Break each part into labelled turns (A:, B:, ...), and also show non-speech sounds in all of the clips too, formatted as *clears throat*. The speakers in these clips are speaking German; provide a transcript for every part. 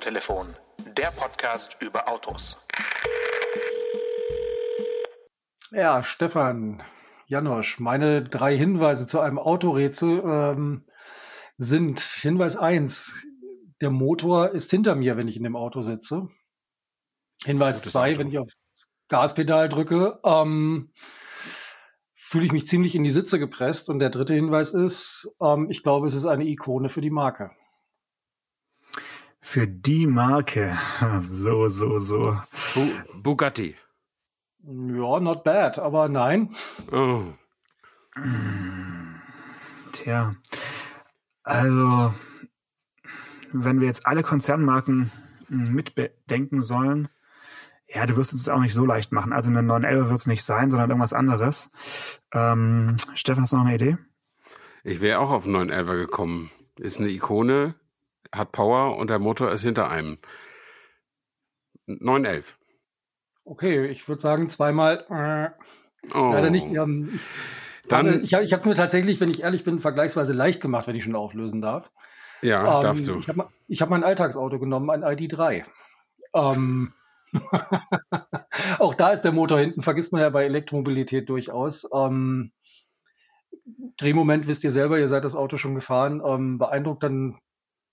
A: Autotelefon, der Podcast über Autos.
B: Ja, Stefan, Janosch, meine drei Hinweise zu einem Autorätsel ähm, sind Hinweis eins: der Motor ist hinter mir, wenn ich in dem Auto sitze. Hinweis
C: Gutes
B: zwei:
C: Auto.
B: wenn ich auf Gaspedal drücke, ähm, fühle ich mich ziemlich in die Sitze gepresst. Und der dritte Hinweis ist, ähm, ich glaube, es ist eine Ikone für die Marke.
D: Für die Marke. *laughs* So, so, so.
C: Bu Bugatti.
B: Ja, not bad, aber nein.
C: Oh.
D: Tja. Also, wenn wir jetzt alle Konzernmarken mitbedenken sollen, ja, du wirst es auch nicht so leicht machen. Also eine 911 wird es nicht sein, sondern irgendwas anderes. Ähm, Stefan, hast du noch eine Idee?
C: Ich wäre auch auf einen 911 gekommen. Ist eine Ikone, hat Power und der Motor ist hinter einem. 911.
B: Okay, ich würde sagen, zweimal. Äh,
C: Oh.
B: Leider nicht. Ähm,
C: Dann,
B: ich habe ich hab mir tatsächlich, wenn ich ehrlich bin, vergleichsweise leicht gemacht, wenn ich schon auflösen darf.
C: ja,
B: Ähm,
C: darfst du.
B: Ich habe hab mein Alltagsauto genommen, ein ID3. Ähm, *laughs* auch da ist der Motor hinten, vergisst man ja bei Elektromobilität durchaus. Ähm, Drehmoment wisst ihr selber, ihr seid das Auto schon gefahren. Ähm, beeindruckt dann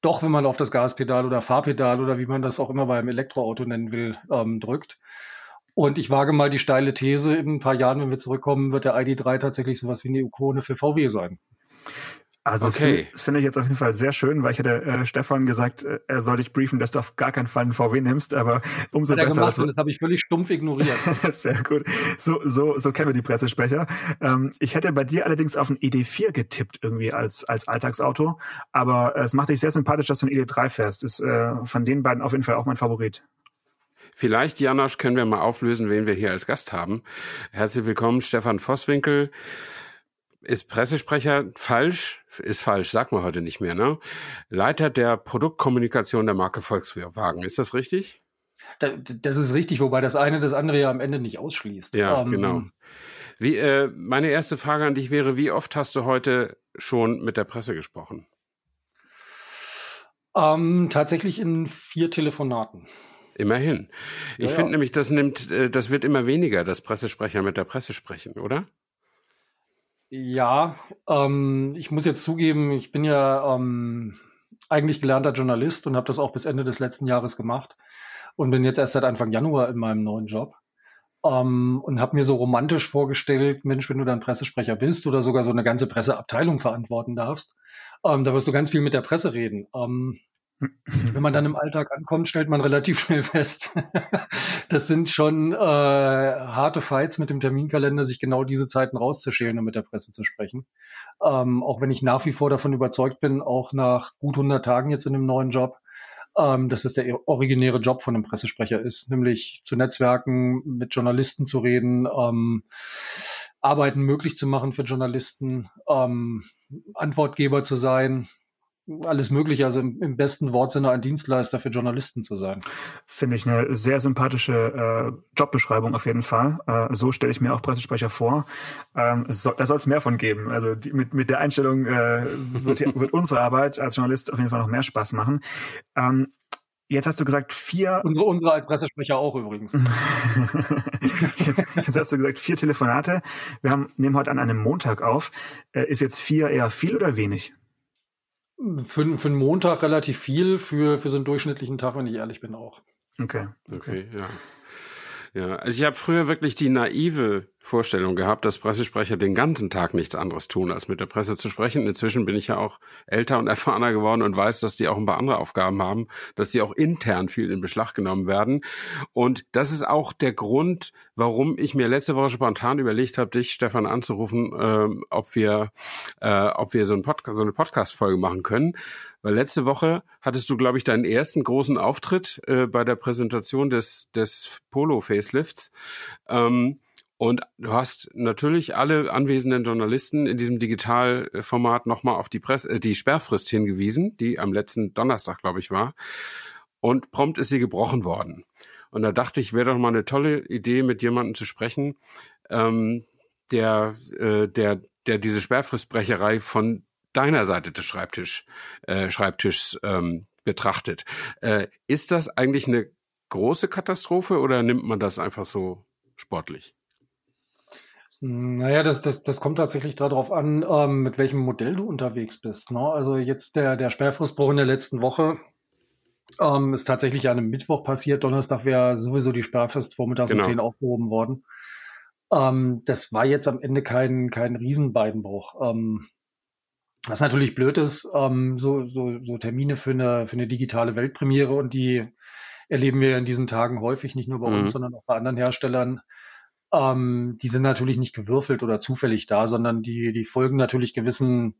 B: doch, wenn man auf das Gaspedal oder Fahrpedal oder wie man das auch immer beim Elektroauto nennen will, ähm, drückt. Und ich wage mal die steile These, in ein paar Jahren, wenn wir zurückkommen, wird der ID3 tatsächlich sowas wie eine Ikone für VW sein.
D: Also das
C: Okay.
D: finde das finde ich jetzt auf jeden Fall sehr schön, weil ich hätte äh, Stefan gesagt, äh, er soll dich briefen, dass du auf gar keinen Fall einen VW nimmst, aber umso
B: Hat er
D: besser.
B: gemacht
D: wir-
B: das habe ich völlig stumpf ignoriert. *laughs*
D: Sehr gut. So, so, so kennen wir die Pressesprecher. Ähm, ich hätte bei dir allerdings auf ein ID4 getippt, irgendwie als, als Alltagsauto. Aber äh, es macht dich sehr sympathisch, dass du ein ID3 fährst. Ist äh, von den beiden auf jeden Fall auch mein Favorit.
C: Vielleicht, Janosch, können wir mal auflösen, wen wir hier als Gast haben. Herzlich willkommen, Stefan Vosswinkel. Ist Pressesprecher falsch? Ist falsch, sagt man heute nicht mehr, ne? Leiter der Produktkommunikation der Marke Volkswagen. Ist das richtig?
B: Da- Das ist richtig, wobei das eine das andere ja am Ende nicht ausschließt.
C: Ja,
B: Ähm,
C: genau. Wie, äh, meine erste Frage an dich wäre, wie oft hast du heute schon mit der Presse gesprochen?
B: Ähm, tatsächlich in vier Telefonaten.
C: Immerhin. Ich
B: Ja, ja.
C: finde nämlich, das nimmt, äh, das wird immer weniger, dass Pressesprecher mit der Presse sprechen, oder?
B: Ja, ähm, ich muss jetzt zugeben, ich bin ja ähm, eigentlich gelernter Journalist und habe das auch bis Ende des letzten Jahres gemacht und bin jetzt erst seit Anfang Januar in meinem neuen Job. Ähm, und habe mir so romantisch vorgestellt, Mensch, wenn du dann Pressesprecher bist oder sogar so eine ganze Presseabteilung verantworten darfst, ähm, da wirst du ganz viel mit der Presse reden. Ähm, wenn man dann im Alltag ankommt, stellt man relativ schnell fest, *laughs* das sind schon äh, harte Fights mit dem Terminkalender, sich genau diese Zeiten rauszuschälen und mit der Presse zu sprechen. Ähm, auch wenn ich nach wie vor davon überzeugt bin, auch nach gut 100 Tagen jetzt in einem neuen Job, ähm, dass das der originäre Job von einem Pressesprecher ist, nämlich zu Netzwerken, mit Journalisten zu reden, ähm, Arbeiten möglich zu machen für Journalisten, ähm, Antwortgeber zu sein, alles Mögliche, also im, im besten Wortsinne ein Dienstleister für Journalisten zu sein.
D: Finde ich eine sehr sympathische äh, Jobbeschreibung auf jeden Fall. Äh, so stelle ich mir auch Pressesprecher vor. Ähm, so, da soll es mehr von geben. Also die, mit, mit der Einstellung äh, wird, wird unsere Arbeit als Journalist auf jeden Fall noch mehr Spaß machen. Ähm, jetzt hast du gesagt vier
B: Unsere, unsere als Pressesprecher auch übrigens. *laughs*
D: jetzt, jetzt hast du gesagt, vier Telefonate. Wir haben, nehmen heute an einem Montag auf. Äh, ist jetzt vier eher viel oder wenig?
B: Für, für einen Montag relativ viel, für, für so einen durchschnittlichen Tag, wenn ich ehrlich bin, auch.
D: Okay.
C: Okay, ja. Ja, also ich habe früher wirklich die naive Vorstellung gehabt, dass Pressesprecher den ganzen Tag nichts anderes tun, als mit der Presse zu sprechen. Inzwischen bin ich ja auch älter und *laughs* erfahrener geworden und weiß, dass die auch ein paar andere Aufgaben haben, dass die auch intern viel in Beschlag genommen werden. Und das ist auch der Grund, warum ich mir letzte Woche spontan überlegt habe, dich, Stefan, anzurufen, ähm, ob wir, äh, ob wir so, ein Podcast, so eine Podcast-Folge machen können. Weil letzte Woche hattest du, glaube ich, deinen ersten großen Auftritt äh, bei der Präsentation des, des Polo-Facelifts. Ähm, und du hast natürlich alle anwesenden Journalisten in diesem Digitalformat nochmal auf die, Presse, äh, die Sperrfrist hingewiesen, die am letzten Donnerstag, glaube ich, war. Und prompt ist sie gebrochen worden. Und da dachte ich, wäre doch mal eine tolle Idee, mit jemandem zu sprechen, ähm, der, äh, der, der diese Sperrfristbrecherei von deiner Seite des Schreibtisch, äh, Schreibtischs ähm, betrachtet. Äh, ist das eigentlich eine große Katastrophe oder nimmt man das einfach so sportlich?
B: Naja, das, das, das kommt tatsächlich darauf an, ähm, mit welchem Modell du unterwegs bist. Ne? Also jetzt der, der Sperrfristbruch in der letzten Woche ähm, ist tatsächlich an einem Mittwoch passiert. Donnerstag wäre sowieso die Sperrfrist vormittags genau. um 10 aufgehoben worden. Ähm, das war jetzt am Ende kein, kein Riesenbeinbruch. Ähm, was natürlich blöd ist, ähm, so, so, so Termine für eine, für eine digitale Weltpremiere und die erleben wir in diesen Tagen häufig, nicht nur bei mhm. uns, sondern auch bei anderen Herstellern. Ähm, die sind natürlich nicht gewürfelt oder zufällig da, sondern die, die folgen natürlich gewissen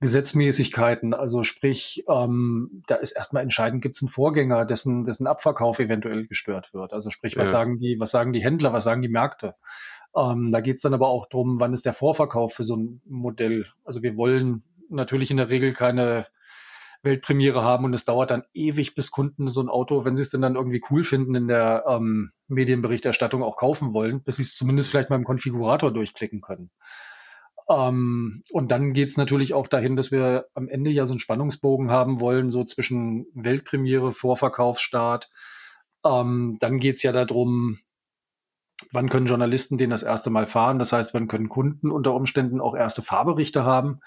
B: Gesetzmäßigkeiten. Also sprich, ähm, da ist erstmal entscheidend, gibt es einen Vorgänger, dessen, dessen Abverkauf eventuell gestört wird. Also sprich, was ja. sagen die, was sagen die Händler, was sagen die Märkte? Ähm, da geht es dann aber auch drum, wann ist der Vorverkauf für so ein Modell. Also wir wollen natürlich in der Regel keine Weltpremiere haben und es dauert dann ewig, bis Kunden so ein Auto, wenn sie es denn dann irgendwie cool finden, in der ähm, Medienberichterstattung auch kaufen wollen, bis sie es zumindest vielleicht mal im Konfigurator durchklicken können. Ähm, und dann geht es natürlich auch dahin, dass wir am Ende ja so einen Spannungsbogen haben wollen, so zwischen Weltpremiere, Vorverkaufsstart. Ähm, dann geht es ja darum, wann können Journalisten den das erste Mal fahren? Das heißt, wann können Kunden unter Umständen auch erste Fahrberichte haben?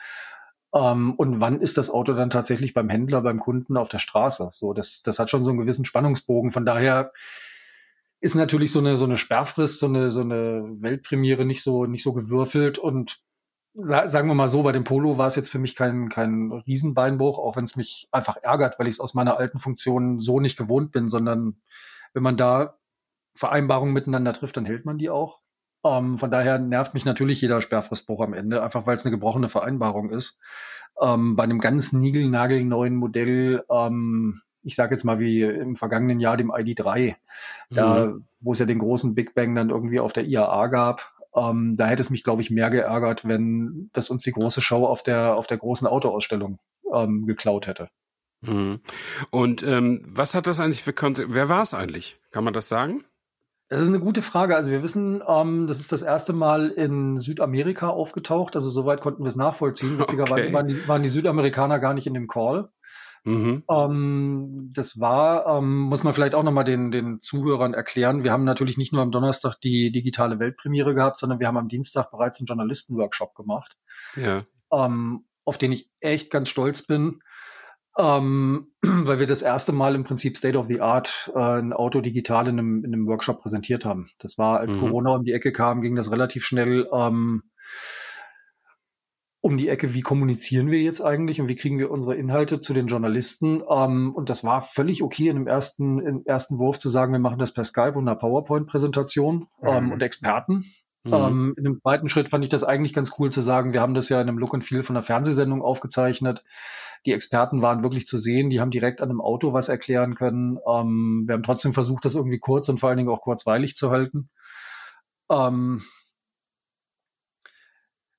B: Ähm, und wann ist das Auto dann tatsächlich beim Händler, beim Kunden auf der Straße? So, das, das hat schon so einen gewissen Spannungsbogen. Von daher ist natürlich so eine, so eine Sperrfrist, so eine, so eine Weltpremiere nicht so, nicht so gewürfelt und sagen wir mal so, bei dem Polo war es jetzt für mich kein, kein Riesenbeinbruch, auch wenn es mich einfach ärgert, weil ich es aus meiner alten Funktion so nicht gewohnt bin, sondern wenn man da Vereinbarungen miteinander trifft, dann hält man die auch. Ähm, von daher nervt mich natürlich jeder Sperrfristbruch am Ende, einfach weil es eine gebrochene Vereinbarung ist. Ähm, bei einem ganz niegelnagelneuen Modell, ähm, ich sage jetzt mal wie im vergangenen Jahr dem ID3, mhm. da, wo es ja den großen Big Bang dann irgendwie auf der IAA gab, ähm, da hätte es mich, glaube ich, mehr geärgert, wenn das uns die große Show auf der, auf der großen Autoausstellung ähm, geklaut hätte.
C: Mhm. Und ähm, was hat das eigentlich für Konsequenzen? Wer war es eigentlich? Kann man das sagen?
B: Das ist eine gute Frage. Also wir wissen, ähm, das ist das erste Mal in Südamerika aufgetaucht. Also soweit konnten wir es nachvollziehen. Witzigerweise okay. waren, die, waren die Südamerikaner gar nicht in dem Call. Mhm. Ähm, das war, ähm, muss man vielleicht auch nochmal den, den Zuhörern erklären. Wir haben natürlich nicht nur am Donnerstag die digitale Weltpremiere gehabt, sondern wir haben am Dienstag bereits einen Journalistenworkshop gemacht. Ja. Ähm, auf den ich echt ganz stolz bin ähm, *clears throat* weil wir das erste Mal im Prinzip State of the Art äh, ein Auto digital in einem, in einem Workshop präsentiert haben. Das war, als mhm. Corona um die Ecke kam, ging das relativ schnell ähm, um die Ecke, wie kommunizieren wir jetzt eigentlich und wie kriegen wir unsere Inhalte zu den Journalisten. Ähm, und das war völlig okay in dem ersten, im ersten Wurf zu sagen, wir machen das per Skype und einer PowerPoint-Präsentation ähm, mhm. und Experten. Mhm. Ähm, in dem zweiten Schritt fand ich das eigentlich ganz cool zu sagen, wir haben das ja in einem Look and Feel von einer Fernsehsendung aufgezeichnet. Die Experten waren wirklich zu sehen, die haben direkt an einem Auto was erklären können. Ähm, wir haben trotzdem versucht, das irgendwie kurz und vor allen Dingen auch kurzweilig zu halten. Ähm,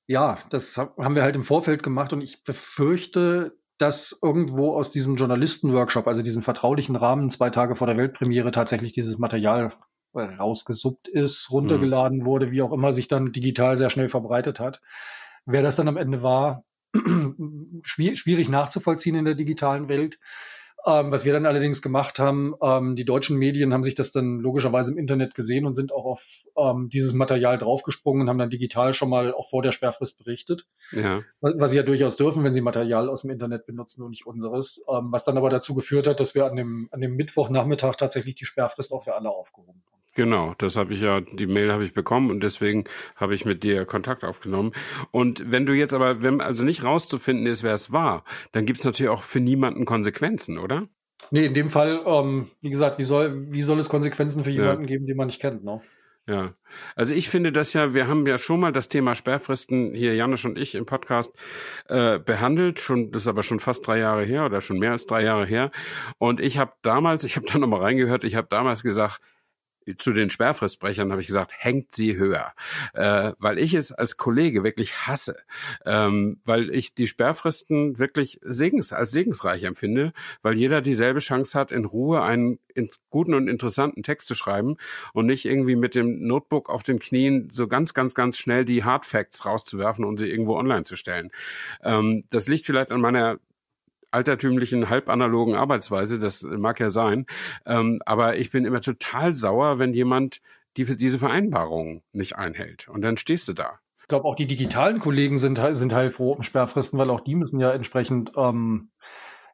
B: ja, das haben wir halt im Vorfeld gemacht und ich befürchte, dass irgendwo aus diesem Journalistenworkshop, also diesem vertraulichen Rahmen, zwei Tage vor der Weltpremiere tatsächlich dieses Material rausgesuppt ist, runtergeladen mhm. wurde, wie auch immer sich dann digital sehr schnell verbreitet hat. Wer das dann am Ende war, *clears throat* schwierig nachzuvollziehen in der digitalen Welt. Ähm, was wir dann allerdings gemacht haben, ähm, die deutschen Medien haben sich das dann logischerweise im Internet gesehen und sind auch auf ähm, dieses Material draufgesprungen und haben dann digital schon mal auch vor der Sperrfrist berichtet. Ja. Was sie ja durchaus dürfen, wenn sie Material aus dem Internet benutzen und nicht unseres. Ähm, was dann aber dazu geführt hat, dass wir an dem, an dem Mittwochnachmittag tatsächlich die Sperrfrist auch für alle aufgehoben haben.
C: Genau, das habe ich ja, die Mail habe ich bekommen und deswegen habe ich mit dir Kontakt aufgenommen. Und wenn du jetzt aber, wenn also nicht rauszufinden ist, wer es war, dann gibt es natürlich auch für niemanden Konsequenzen, oder?
B: Nee, in dem Fall, ähm, wie gesagt, wie soll, wie soll es Konsequenzen für jemanden ja. geben, den man nicht kennt, ne?
C: Ja, also ich finde das ja, wir haben ja schon mal das Thema Sperrfristen hier, Janusz und ich im Podcast äh, behandelt, schon, das ist aber schon fast drei Jahre her oder schon mehr als drei Jahre her. Und ich habe damals, ich habe da nochmal reingehört, ich habe damals gesagt, zu den Sperrfristbrechern habe ich gesagt, hängt sie höher, äh, weil ich es als Kollege wirklich hasse, ähm, weil ich die Sperrfristen wirklich segens, als segensreich empfinde, weil jeder dieselbe Chance hat, in Ruhe einen in guten und interessanten Text zu schreiben und nicht irgendwie mit dem Notebook auf den Knien so ganz, ganz, ganz schnell die Hard Facts rauszuwerfen und sie irgendwo online zu stellen. Ähm, das liegt vielleicht an meiner altertümlichen, halbanalogen Arbeitsweise, das mag ja sein. Ähm, aber ich bin immer total sauer, wenn jemand die, diese Vereinbarung nicht einhält. Und dann stehst du da.
B: Ich glaube, auch die digitalen Kollegen sind, sind heilfroh um Sperrfristen, weil auch die müssen ja entsprechend ähm,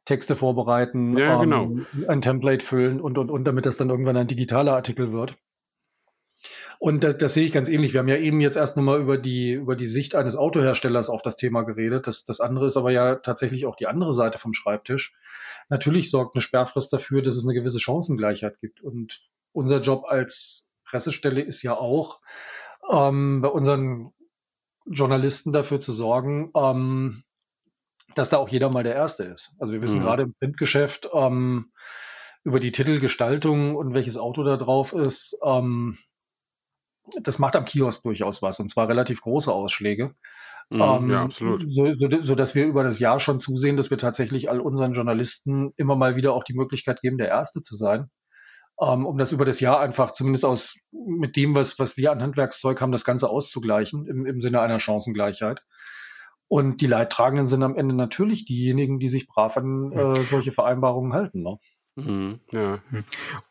B: Texte vorbereiten,
C: ja, genau.
B: ähm, ein Template füllen und, und, und, damit das dann irgendwann ein digitaler Artikel wird. Und das, das sehe ich ganz ähnlich. Wir haben ja eben jetzt erst nochmal über die, über die Sicht eines Autoherstellers auf das Thema geredet. Das, das andere ist aber ja tatsächlich auch die andere Seite vom Schreibtisch. Natürlich sorgt eine Sperrfrist dafür, dass es eine gewisse Chancengleichheit gibt. Und unser Job als Pressestelle ist ja auch, ähm, bei unseren Journalisten dafür zu sorgen, ähm, dass da auch jeder mal der Erste ist. Also wir wissen mhm. gerade im Printgeschäft ähm, über die Titelgestaltung und welches Auto da drauf ist, ähm, das macht am Kiosk durchaus was und zwar relativ große Ausschläge.
C: Mhm, ähm, ja, absolut.
B: So, so, so, dass wir über das Jahr schon zusehen, dass wir tatsächlich all unseren Journalisten immer mal wieder auch die Möglichkeit geben, der Erste zu sein. Ähm, um das über das Jahr einfach zumindest aus mit dem, was, was wir an Handwerkszeug haben, das Ganze auszugleichen im, im Sinne einer Chancengleichheit. Und die Leidtragenden sind am Ende natürlich diejenigen, die sich brav an äh, solche Vereinbarungen halten. Ne?
C: Mhm, ja.
D: Mhm.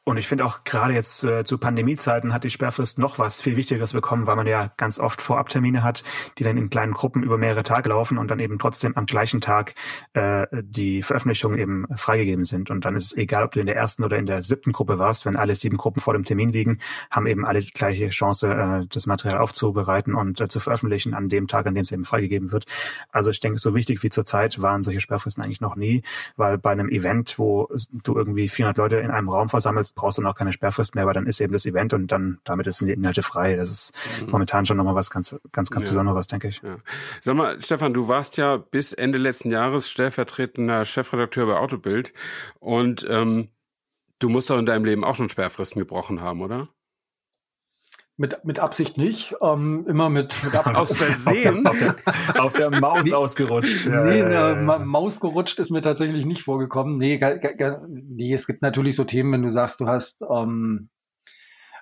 D: Und ich finde auch gerade jetzt äh, zu Pandemiezeiten hat die Sperrfrist noch was viel Wichtigeres bekommen, weil man ja ganz oft Vorabtermine hat, die dann in kleinen Gruppen über mehrere Tage laufen und dann eben trotzdem am gleichen Tag äh, die Veröffentlichungen eben freigegeben sind. Und dann ist es egal, ob du in der ersten oder in der siebten Gruppe warst, wenn alle sieben Gruppen vor dem Termin liegen, haben eben alle die gleiche Chance, äh, das Material aufzubereiten und äh, zu veröffentlichen an dem Tag, an dem es eben freigegeben wird. Also ich denke, so wichtig wie zurzeit waren solche Sperrfristen eigentlich noch nie, weil bei einem Event, wo du irgendwie irgendwie 400 Leute in einem Raum versammelst, brauchst du noch keine Sperrfrist mehr, weil dann ist eben das Event und dann damit sind die Inhalte frei. Das ist mhm. momentan schon nochmal was ganz, ganz, ganz ja. Besonderes, denke ich. Ja.
C: Sag mal, Stefan, du warst ja bis Ende letzten Jahres stellvertretender Chefredakteur bei Autobild und ähm, du musst doch in deinem Leben auch schon Sperrfristen gebrochen haben, oder?
B: Mit, mit Absicht nicht, ähm, immer mit, mit
C: Absicht. Aus Versehen?
D: auf, der, auf, der, auf der Maus ausgerutscht.
B: Ja, nee, ja, ja, Maus gerutscht ist mir tatsächlich nicht vorgekommen. Nee, nee, es gibt natürlich so Themen, wenn du sagst, du hast ähm,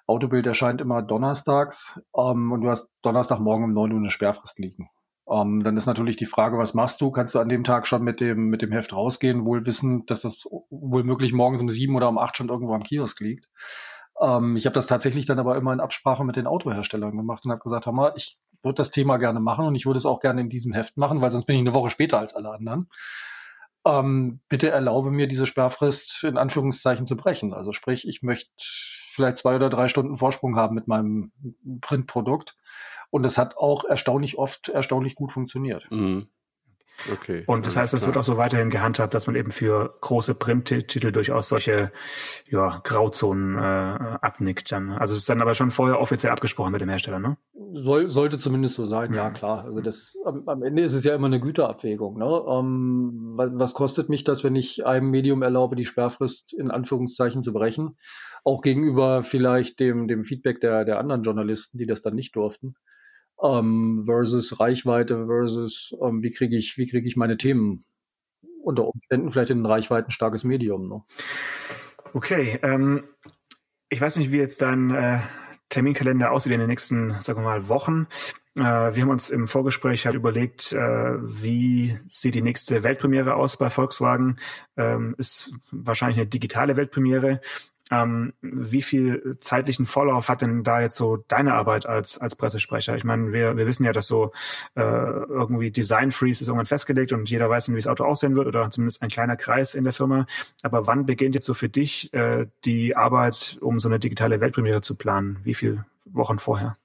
B: Autobild erscheint immer donnerstags ähm, und du hast Donnerstagmorgen um neun Uhr eine Sperrfrist liegen. Ähm, dann ist natürlich die Frage, was machst du? Kannst du an dem Tag schon mit dem, mit dem Heft rausgehen, wohl wissen, dass das wohl möglich morgens um sieben oder um acht schon irgendwo am Kiosk liegt? Ähm, ich habe das tatsächlich dann aber immer in Absprache mit den Autoherstellern gemacht und habe gesagt, hör mal, ich würde das Thema gerne machen und ich würde es auch gerne in diesem Heft machen, weil sonst bin ich eine Woche später als alle anderen. Ähm, bitte erlaube mir, diese Sperrfrist in Anführungszeichen zu brechen. Also sprich, ich möchte vielleicht zwei oder drei Stunden Vorsprung haben mit meinem Printprodukt. Und es hat auch erstaunlich oft erstaunlich gut funktioniert.
C: Mhm. Okay.
D: Und das heißt, es wird auch so weiterhin gehandhabt, dass man eben für große Printtitel durchaus solche ja, Grauzonen äh, abnickt dann. Also es ist dann aber schon vorher offiziell abgesprochen mit dem Hersteller, ne?
B: Soll, sollte zumindest so sein, ja klar. Also das am, am Ende ist es ja immer eine Güterabwägung. Ne? Ähm, was kostet mich das, wenn ich einem Medium erlaube, die Sperrfrist in Anführungszeichen zu brechen? Auch gegenüber vielleicht dem, dem Feedback der, der anderen Journalisten, die das dann nicht durften ähm, versus Reichweite versus ähm, wie kriege ich, wie kriege ich meine Themen unter Umständen vielleicht in ein reichweitenstarkes Medium. Ne?
D: Okay, ähm, ich weiß nicht, wie jetzt dein äh, Terminkalender aussieht in den nächsten, sagen wir mal, Wochen. Äh, wir haben uns im Vorgespräch halt überlegt, äh, wie sieht die nächste Weltpremiere aus bei Volkswagen. Ähm, ist wahrscheinlich eine digitale Weltpremiere. Ähm, wie viel zeitlichen Vorlauf hat denn da jetzt so deine Arbeit als, als Pressesprecher? Ich meine, wir, wir wissen ja, dass so äh, irgendwie Design Freeze ist irgendwann festgelegt und jeder weiß, wie das Auto aussehen wird oder zumindest ein kleiner Kreis in der Firma. Aber wann beginnt jetzt so für dich äh, die Arbeit, um so eine digitale Weltpremiere zu planen? Wie viele Wochen vorher?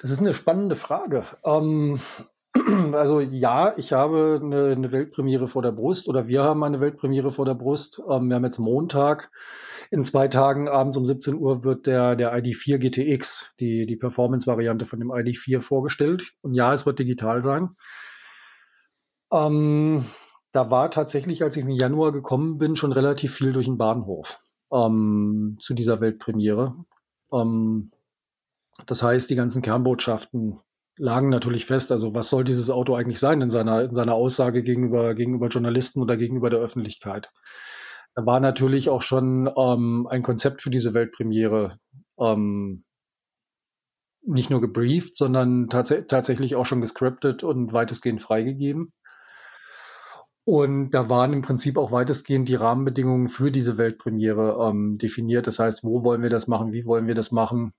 B: Das ist eine spannende Frage. Ähm, *clears throat* also ja, ich habe eine, eine, Weltpremiere vor der Brust oder wir haben eine Weltpremiere vor der Brust. Ähm, wir haben jetzt Montag in zwei Tagen abends um 17 Uhr wird der, der ID4 GTX, die, die Performance-Variante von dem ID4 vorgestellt. Und ja, es wird digital sein. Ähm, da war tatsächlich, als ich im Januar gekommen bin, schon relativ viel durch den Bahnhof ähm, zu dieser Weltpremiere. Ähm, das heißt, die ganzen Kernbotschaften lagen natürlich fest. Also was soll dieses Auto eigentlich sein in seiner, in seiner Aussage gegenüber, gegenüber Journalisten oder gegenüber der Öffentlichkeit? Da war natürlich auch schon ähm, ein Konzept für diese Weltpremiere ähm, nicht nur gebrieft, sondern tats tatsächlich auch schon gescriptet und weitestgehend freigegeben. Und da waren im Prinzip auch weitestgehend die Rahmenbedingungen für diese Weltpremiere ähm, definiert. Das heißt, wo wollen wir das machen, wie wollen wir das machen?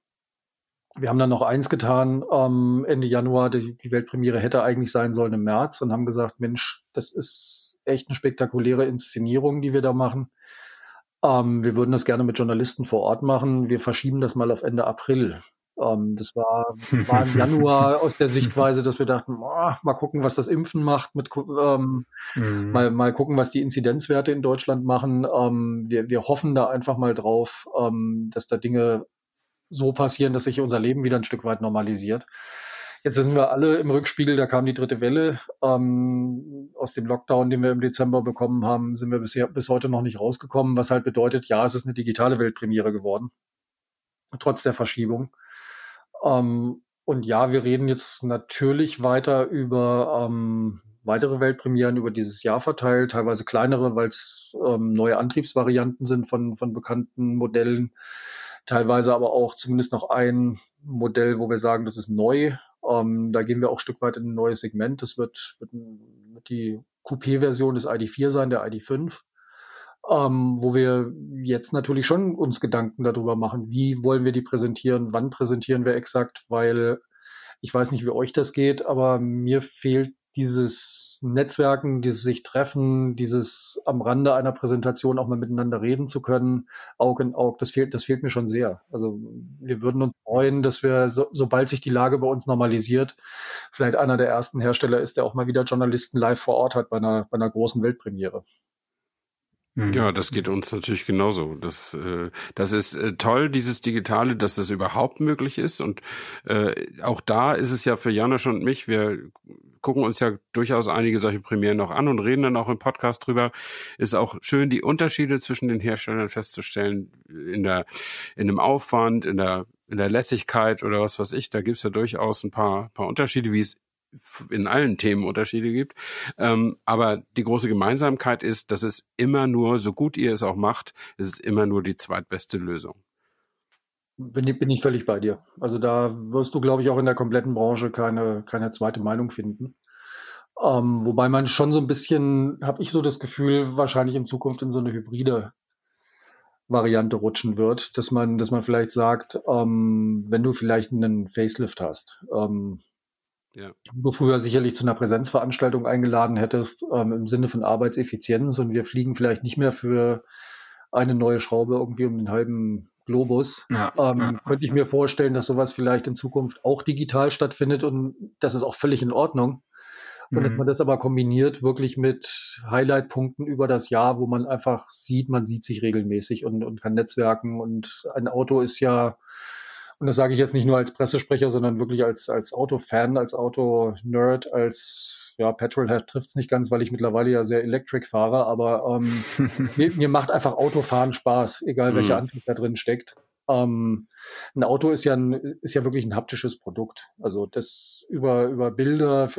B: Wir haben dann noch eins getan, ähm, Ende Januar, die, die Weltpremiere hätte eigentlich sein sollen im März und haben gesagt, Mensch, das ist echt eine spektakuläre Inszenierung, die wir da machen. Ähm, wir würden das gerne mit Journalisten vor Ort machen. Wir verschieben das mal auf Ende April. Ähm, das war, war im Januar *laughs* aus der Sichtweise, dass wir dachten, oh, mal gucken, was das Impfen macht, mit, ähm, mhm. mal, mal gucken, was die Inzidenzwerte in Deutschland machen. Ähm, wir, wir hoffen da einfach mal drauf, ähm, dass da Dinge so passieren, dass sich unser Leben wieder ein Stück weit normalisiert. Jetzt wissen wir alle im Rückspiegel, da kam die dritte Welle. Ähm, aus dem Lockdown, den wir im Dezember bekommen haben, sind wir bisher, bis heute noch nicht rausgekommen, was halt bedeutet, ja, es ist eine digitale Weltpremiere geworden. Trotz der Verschiebung. Ähm, und ja, wir reden jetzt natürlich weiter über ähm, weitere Weltpremieren über dieses Jahr verteilt, teilweise kleinere, weil es ähm, neue Antriebsvarianten sind von, von bekannten Modellen, teilweise aber auch zumindest noch ein Modell, wo wir sagen, das ist neu. Ähm, da gehen wir auch ein Stück weit in ein neues Segment. Das wird, wird, die Coupé-Version des ID4 sein, der ID5 ähm, wo wir jetzt natürlich schon uns Gedanken darüber machen, wie wollen wir die präsentieren, wann präsentieren wir exakt, weil ich weiß nicht, wie euch das geht, aber mir fehlt dieses Netzwerken, dieses sich treffen, dieses am Rande einer Präsentation auch mal miteinander reden zu können, Aug in Aug, das fehlt, das fehlt mir schon sehr. Also wir würden uns freuen, dass wir, so, sobald sich die Lage bei uns normalisiert, vielleicht einer der ersten Hersteller ist, der auch mal wieder Journalisten live vor Ort hat bei einer, bei einer großen Weltpremiere.
C: Mhm. Ja, das geht uns natürlich genauso. Das, äh, das ist äh, toll, dieses Digitale, dass das überhaupt möglich ist. Und äh, auch da ist es ja für Janosch und mich, wir gucken uns ja durchaus einige solche Premieren noch an und reden dann auch im Podcast drüber. Ist auch schön, die Unterschiede zwischen den Herstellern festzustellen, in der, in dem Aufwand, in der in der Lässigkeit oder was weiß ich, da gibt's ja durchaus ein paar, paar Unterschiede, wie es in allen Themen Unterschiede gibt. Ähm, aber die große Gemeinsamkeit ist, dass es immer nur, so gut ihr es auch macht, ist es immer nur die zweitbeste Lösung.
B: Bin bin ich völlig bei dir. Also da wirst du, glaube ich, auch in der kompletten Branche keine, keine zweite Meinung finden. Ähm, wobei man schon so ein bisschen, habe ich so das Gefühl, wahrscheinlich in Zukunft in so eine hybride Variante rutschen wird, dass man, dass man vielleicht sagt, ähm, wenn du vielleicht einen Facelift hast, ähm, ja. Du früher sicherlich zu einer Präsenzveranstaltung eingeladen hättest, ähm, im Sinne von Arbeitseffizienz und wir fliegen vielleicht nicht mehr für eine neue Schraube irgendwie um den halben Globus. Ja, ähm, ja. Könnte ich mir vorstellen, dass sowas vielleicht in Zukunft auch digital stattfindet und das ist auch völlig in Ordnung. Und mhm. dass man das aber kombiniert wirklich mit Highlight-Punkten über das Jahr, wo man einfach sieht, man sieht sich regelmäßig und, und kann netzwerken und ein Auto ist ja und das sage ich jetzt nicht nur als Pressesprecher, sondern wirklich als, als Autofan, als Auto-Nerd, als ja, Petrolhead trifft es nicht ganz, weil ich mittlerweile ja sehr Electric fahre, aber ähm, *laughs* mir, mir, macht einfach Autofahren Spaß, egal welcher mhm. Antrieb da drin steckt. Ähm, ein Auto ist ja, ein, ist ja wirklich ein haptisches Produkt. Also das über, über Bilder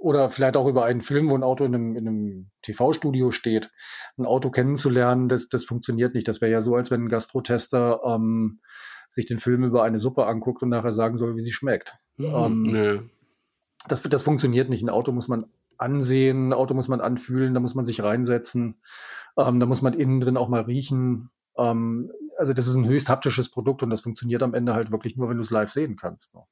B: oder vielleicht auch über einen Film, wo ein Auto in einem, in einem TV-Studio steht, ein Auto kennenzulernen, das, das funktioniert nicht. Das wäre ja so, als wenn ein Gastrotester ähm, sich den Film über eine Suppe anguckt und nachher sagen soll, wie sie schmeckt. Mhm. Ähm, nee. das, das funktioniert nicht. Ein Auto muss man ansehen, ein Auto muss man anfühlen, da muss man sich reinsetzen, ähm, da muss man innen drin auch mal riechen. Ähm, also das ist ein höchst haptisches Produkt und das funktioniert am Ende halt wirklich nur, wenn du es live sehen kannst. Ne?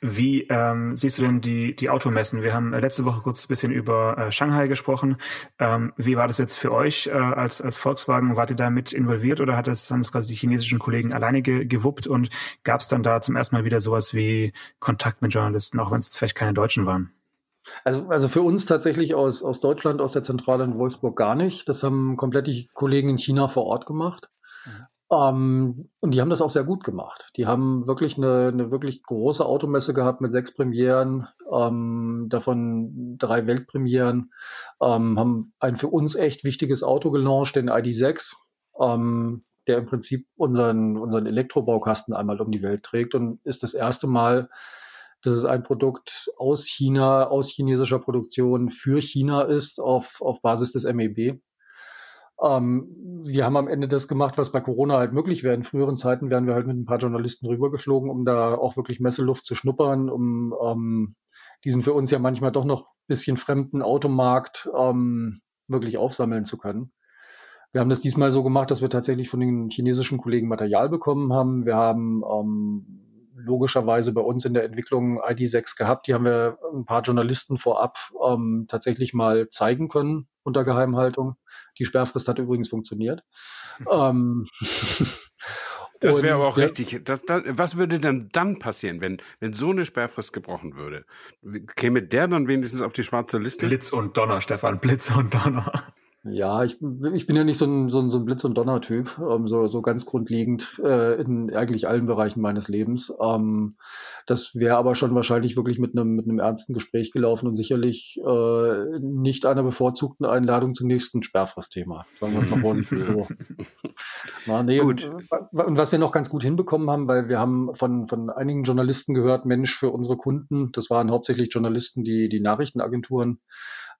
D: Wie ähm, siehst du denn die, die Automessen? Wir haben äh, letzte Woche kurz ein bisschen über äh, Shanghai gesprochen. Ähm, wie war das jetzt für euch äh, als, als Volkswagen? Wart ihr da mit involviert oder hat das, haben das quasi die chinesischen Kollegen alleine ge, gewuppt und gab es dann da zum ersten Mal wieder sowas wie Kontakt mit Journalisten, auch wenn es jetzt vielleicht keine Deutschen waren?
B: Also, also für uns tatsächlich aus, aus Deutschland, aus der Zentrale in Wolfsburg gar nicht. Das haben komplett die Kollegen in China vor Ort gemacht. Ähm, und die haben das auch sehr gut gemacht. Die haben wirklich eine, eine wirklich große Automesse gehabt mit sechs Premieren, ähm, davon drei Weltpremieren, ähm, haben ein für uns echt wichtiges Auto gelauncht, den ID6, ähm, der im Prinzip unseren, unseren Elektrobaukasten einmal um die Welt trägt und ist das erste Mal, dass es ein Produkt aus China, aus chinesischer Produktion für China ist, auf, auf Basis des MEB. Ähm, wir haben am Ende das gemacht, was bei Corona halt möglich wäre. In früheren Zeiten wären wir halt mit ein paar Journalisten rübergeflogen, um da auch wirklich Messeluft zu schnuppern, um ähm, diesen für uns ja manchmal doch noch bisschen fremden Automarkt ähm, wirklich aufsammeln zu können. Wir haben das diesmal so gemacht, dass wir tatsächlich von den chinesischen Kollegen Material bekommen haben. Wir haben ähm, logischerweise bei uns in der Entwicklung ID6 gehabt. Die haben wir ein paar Journalisten vorab ähm, tatsächlich mal zeigen können unter Geheimhaltung. Die Sperrfrist hat übrigens funktioniert. *laughs* ähm, *laughs*
C: das wäre aber auch richtig. Das, das, was würde denn dann passieren, wenn, wenn so eine Sperrfrist gebrochen würde? Käme der dann wenigstens auf die schwarze Liste?
D: Blitz und Donner, Stefan, Blitz und Donner.
B: Ja, ich, ich bin ja nicht so ein, so ein, so ein Blitz- und Donner-Typ, ähm, so, so ganz grundlegend äh, in eigentlich allen Bereichen meines Lebens. Ähm, das wäre aber schon wahrscheinlich wirklich mit einem mit einem ernsten Gespräch gelaufen und sicherlich äh, nicht einer bevorzugten Einladung zum nächsten Sperrfristthema. Sagen wir mal vorsichtig so. *laughs* Na, nee, gut. Und was wir noch ganz gut hinbekommen haben, weil wir haben von, von einigen Journalisten gehört, Mensch, für unsere Kunden, das waren hauptsächlich Journalisten, die die Nachrichtenagenturen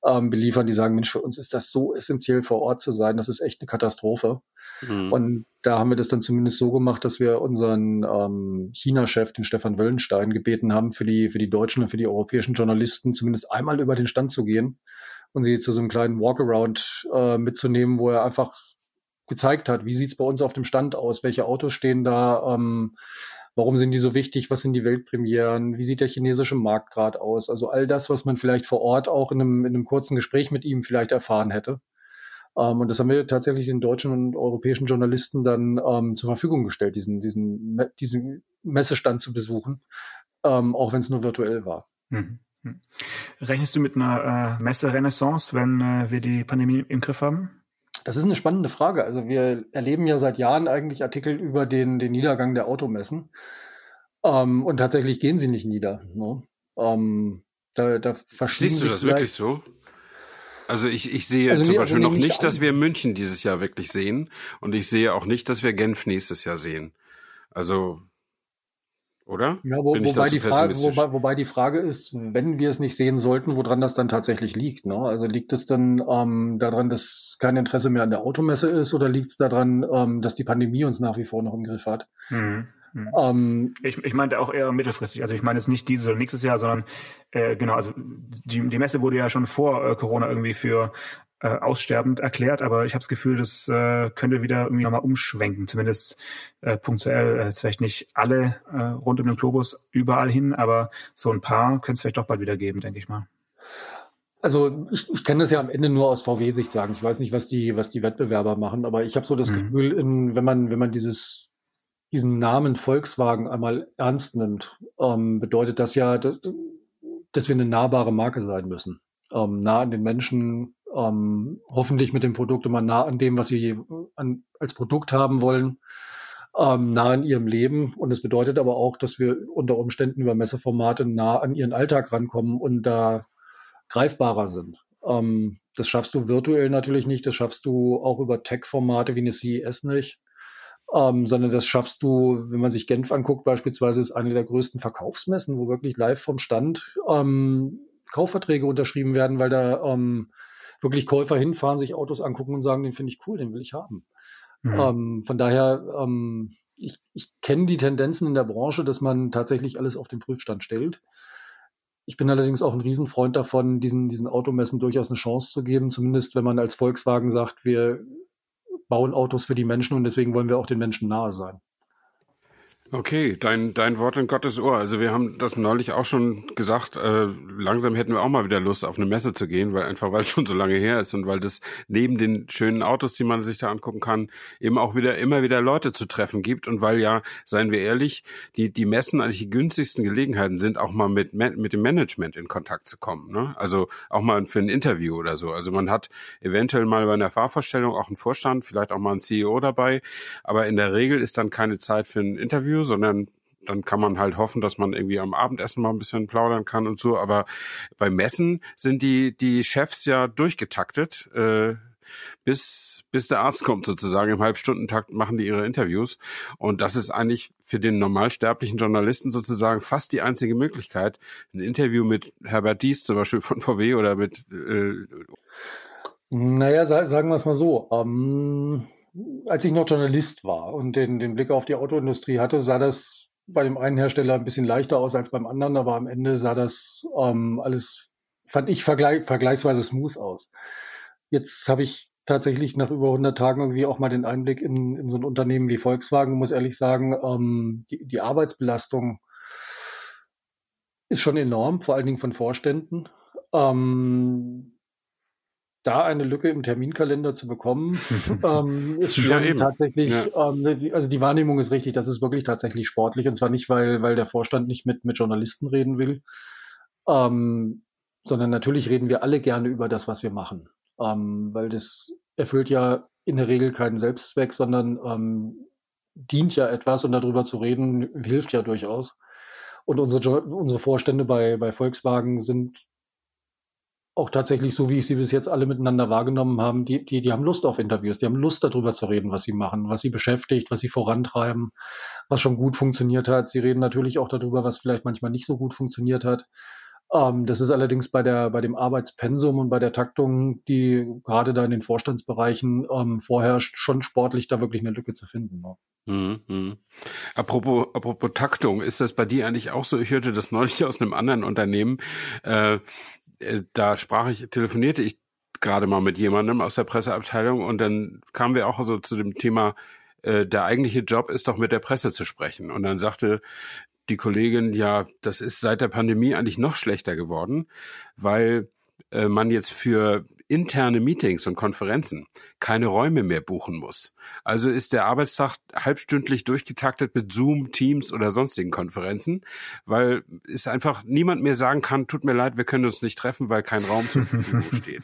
B: ähm, beliefern, die sagen, Mensch, für uns ist das so essentiell vor Ort zu sein, das ist echt eine Katastrophe. Mhm. Und da haben wir das dann zumindest so gemacht, dass wir unseren ähm, China-Chef, den Stefan Wöllenstein, gebeten haben, für die, für die deutschen und für die europäischen Journalisten zumindest einmal über den Stand zu gehen und sie zu so einem kleinen Walkaround äh, mitzunehmen, wo er einfach gezeigt hat, wie sieht's bei uns auf dem Stand aus, welche Autos stehen da, ähm, Warum sind die so wichtig? Was sind die Weltpremieren? Wie sieht der chinesische Markt gerade aus? Also all das, was man vielleicht vor Ort auch in einem, in einem kurzen Gespräch mit ihm vielleicht erfahren hätte. Ähm, und das haben wir tatsächlich den deutschen und europäischen Journalisten dann ähm, zur Verfügung gestellt, diesen, diesen, diesen Messestand zu besuchen, ähm, auch wenn es nur virtuell war. Mhm.
D: mhm. Rechnest du mit einer äh, Messe-Renaissance, wenn äh, wir die Pandemie im Griff haben?
B: Das ist eine spannende Frage. Also wir erleben ja seit Jahren eigentlich Artikel über den, den Niedergang der Automessen. Ähm, und tatsächlich gehen sie nicht nieder. Ne? Ähm, da, da
C: Siehst du das wirklich so? Also ich, ich sehe also zum nee, Beispiel also noch nicht, dass wir München dieses Jahr wirklich sehen. Und ich sehe auch nicht, dass wir Genf nächstes Jahr sehen. Also oder?
B: Ja, wo, wobei, die Frage, wobei, wobei die Frage ist, wenn wir es nicht sehen sollten, woran das dann tatsächlich liegt. Ne? Also liegt es dann ähm, daran, dass kein Interesse mehr an der Automesse ist oder liegt es daran, ähm, dass die Pandemie uns nach wie vor noch im Griff hat? Mhm.
D: Mhm. Ähm, ich, ich meinte auch eher mittelfristig. Also ich meine jetzt nicht dieses oder nächstes Jahr, sondern äh, genau, also die, die Messe wurde ja schon vor äh, Corona irgendwie für äh, aussterbend erklärt, aber ich habe das Gefühl, das äh, könnte wieder irgendwie nochmal umschwenken, zumindest äh, punktuell. Äh, vielleicht nicht alle äh, rund um den Globus überall hin, aber so ein paar könnte es vielleicht doch bald wieder geben, denke ich mal.
B: Also ich, ich kann das ja am Ende nur aus VW-Sicht sagen. Ich weiß nicht, was die, was die Wettbewerber machen, aber ich habe so das mhm. Gefühl, in, wenn man, wenn man dieses, diesen Namen Volkswagen einmal ernst nimmt, ähm, bedeutet das ja, dass, dass wir eine nahbare Marke sein müssen. Ähm, nah an den Menschen, ähm, hoffentlich mit dem Produkt immer nah an dem, was sie an, als Produkt haben wollen, ähm, nah in ihrem Leben. Und es bedeutet aber auch, dass wir unter Umständen über Messeformate nah an ihren Alltag rankommen und da greifbarer sind. Ähm, das schaffst du virtuell natürlich nicht, das schaffst du auch über Tech-Formate wie eine CES nicht. Ähm, sondern das schaffst du, wenn man sich Genf anguckt, beispielsweise ist eine der größten Verkaufsmessen, wo wirklich live vom Stand ähm, Kaufverträge unterschrieben werden, weil da ähm, wirklich Käufer hinfahren, sich Autos angucken und sagen, den finde ich cool, den will ich haben. Mhm. Ähm, von daher, ähm, ich, ich kenne die Tendenzen in der Branche, dass man tatsächlich alles auf den Prüfstand stellt. Ich bin allerdings auch ein Riesenfreund davon, diesen, diesen Automessen durchaus eine Chance zu geben, zumindest wenn man als Volkswagen sagt, wir bauen Autos für die Menschen und deswegen wollen wir auch den Menschen nahe sein.
C: Okay, dein, dein Wort in Gottes Ohr. Also wir haben das neulich auch schon gesagt, äh, langsam hätten wir auch mal wieder Lust, auf eine Messe zu gehen, weil einfach, weil es schon so lange her ist und weil das neben den schönen Autos, die man sich da angucken kann, eben auch wieder immer wieder Leute zu treffen gibt und weil ja, seien wir ehrlich, die, die Messen eigentlich die günstigsten Gelegenheiten sind, auch mal mit, mit dem Management in Kontakt zu kommen. Ne? Also auch mal für ein Interview oder so. Also man hat eventuell mal bei einer Fahrvorstellung auch einen Vorstand, vielleicht auch mal einen CEO dabei, aber in der Regel ist dann keine Zeit für ein Interview Interview, sondern dann kann man halt hoffen, dass man irgendwie am Abendessen mal ein bisschen plaudern kann und so. Aber bei Messen sind die, die Chefs ja durchgetaktet, äh, bis, bis der Arzt kommt sozusagen. Im Halbstundentakt machen die ihre Interviews. Und das ist eigentlich für den normalsterblichen Journalisten sozusagen fast die einzige Möglichkeit, ein Interview mit Herbert Dies zum Beispiel von VW oder mit äh,
B: naja, sagen wir es mal so. Ähm, als ich noch Journalist war und den, den Blick auf die Autoindustrie hatte, sah das bei dem einen Hersteller ein bisschen leichter aus als beim anderen, aber am Ende sah das ähm, alles fand ich vergleich, vergleichsweise smooth aus. Jetzt habe ich tatsächlich nach über 100 Tagen irgendwie auch mal den Einblick in, in so ein Unternehmen wie Volkswagen, muss ehrlich sagen, ähm, die, die Arbeitsbelastung ist schon enorm, vor allen Dingen von Vorständen. Ähm, da eine Lücke im Terminkalender zu bekommen, *laughs* ähm, ist schon ja, tatsächlich, ja. ähm, also die Wahrnehmung ist richtig, das ist wirklich tatsächlich sportlich und zwar nicht, weil, weil der Vorstand nicht mit, mit Journalisten reden will, ähm, sondern natürlich reden wir alle gerne über das, was wir machen, ähm, weil das erfüllt ja in der Regel keinen Selbstzweck, sondern ähm, dient ja etwas und darüber zu reden hilft ja durchaus. Und unsere, unsere Vorstände bei, bei Volkswagen sind auch tatsächlich so, wie ich sie bis jetzt alle miteinander wahrgenommen haben, die, die, die haben Lust auf Interviews, die haben Lust darüber zu reden, was sie machen, was sie beschäftigt, was sie vorantreiben, was schon gut funktioniert hat. Sie reden natürlich auch darüber, was vielleicht manchmal nicht so gut funktioniert hat. Ähm, das ist allerdings bei der, bei dem Arbeitspensum und bei der Taktung, die gerade da in den Vorstandsbereichen ähm, vorherrscht, schon sportlich da wirklich eine Lücke zu finden. Ne? Mhm,
C: mh. Apropos, apropos Taktung, ist das bei dir eigentlich auch so? Ich hörte das neulich aus einem anderen Unternehmen. Äh, da sprach ich, telefonierte ich gerade mal mit jemandem aus der Presseabteilung und dann kamen wir auch so zu dem Thema, äh, der eigentliche Job ist doch mit der Presse zu sprechen. Und dann sagte die Kollegin, ja, das ist seit der Pandemie eigentlich noch schlechter geworden, weil äh, man jetzt für interne Meetings und Konferenzen keine Räume mehr buchen muss. Also ist der Arbeitstag halbstündlich durchgetaktet mit Zoom, Teams oder sonstigen Konferenzen, weil es einfach niemand mehr sagen kann, tut mir leid, wir können uns nicht treffen, weil kein Raum zur Verfügung *laughs* steht.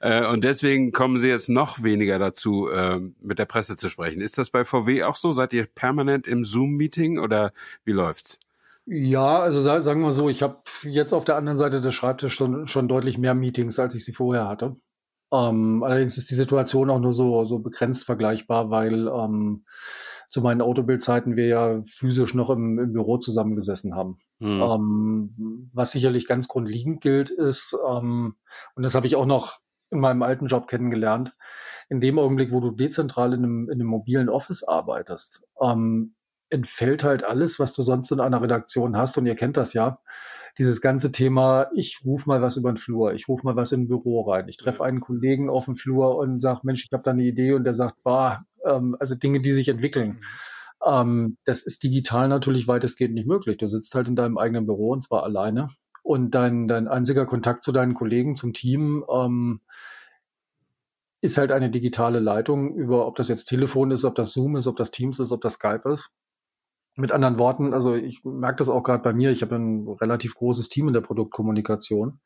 C: Äh, und deswegen kommen sie jetzt noch weniger dazu, äh, mit der Presse zu sprechen. Ist das bei VW auch so? Seid ihr permanent im Zoom-Meeting oder wie läuft's?
B: Ja, also sagen wir so, ich habe jetzt auf der anderen Seite des Schreibtisches schon, schon deutlich mehr Meetings, als ich sie vorher hatte. Ähm, allerdings ist die Situation auch nur so, so begrenzt vergleichbar, weil ähm, zu meinen Autobildzeiten wir ja physisch noch im, im Büro zusammengesessen haben. Mhm. Ähm, was sicherlich ganz grundlegend gilt, ist, ähm, und das habe ich auch noch in meinem alten Job kennengelernt, in dem Augenblick, wo du dezentral in einem, in einem mobilen Office arbeitest, ähm, entfällt halt alles, was du sonst in einer Redaktion hast. Und ihr kennt das ja. Dieses ganze Thema, ich rufe mal was über den Flur, ich rufe mal was in ein Büro rein, ich treffe einen Kollegen auf dem Flur und sage, Mensch, ich habe da eine Idee und der sagt, bah, ähm, also Dinge, die sich entwickeln. Mhm. Ähm, das ist digital natürlich weitestgehend nicht möglich. Du sitzt halt in deinem eigenen Büro und zwar alleine. Und dein, dein einziger Kontakt zu deinen Kollegen, zum Team, ähm, ist halt eine digitale Leitung über, ob das jetzt Telefon ist, ob das Zoom ist, ob das Teams ist, ob das Skype ist. Mit anderen Worten, also ich merke das auch gerade bei mir, ich habe ein relativ großes Team in der Produktkommunikation.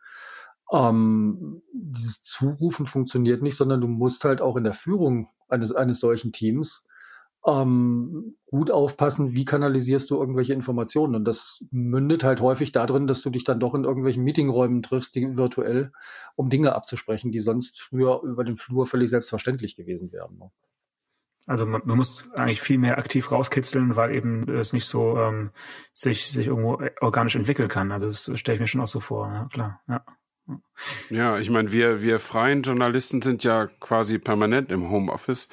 B: Ähm, dieses Zurufen funktioniert nicht, sondern du musst halt auch in der Führung eines, eines solchen Teams ähm, gut aufpassen, wie kanalisierst du irgendwelche Informationen. Und das mündet halt häufig darin, dass du dich dann doch in irgendwelchen Meetingräumen triffst, die virtuell, um Dinge abzusprechen, die sonst früher über den Flur völlig selbstverständlich gewesen wären.
D: Also man, man muss eigentlich viel mehr aktiv rauskitzeln, weil eben es nicht so ähm, sich, sich irgendwo organisch entwickeln kann. Also das stelle ich mir schon auch so vor, ja, klar. Ja.
C: Ja, ich meine, wir, wir freien Journalisten sind ja quasi permanent im Homeoffice.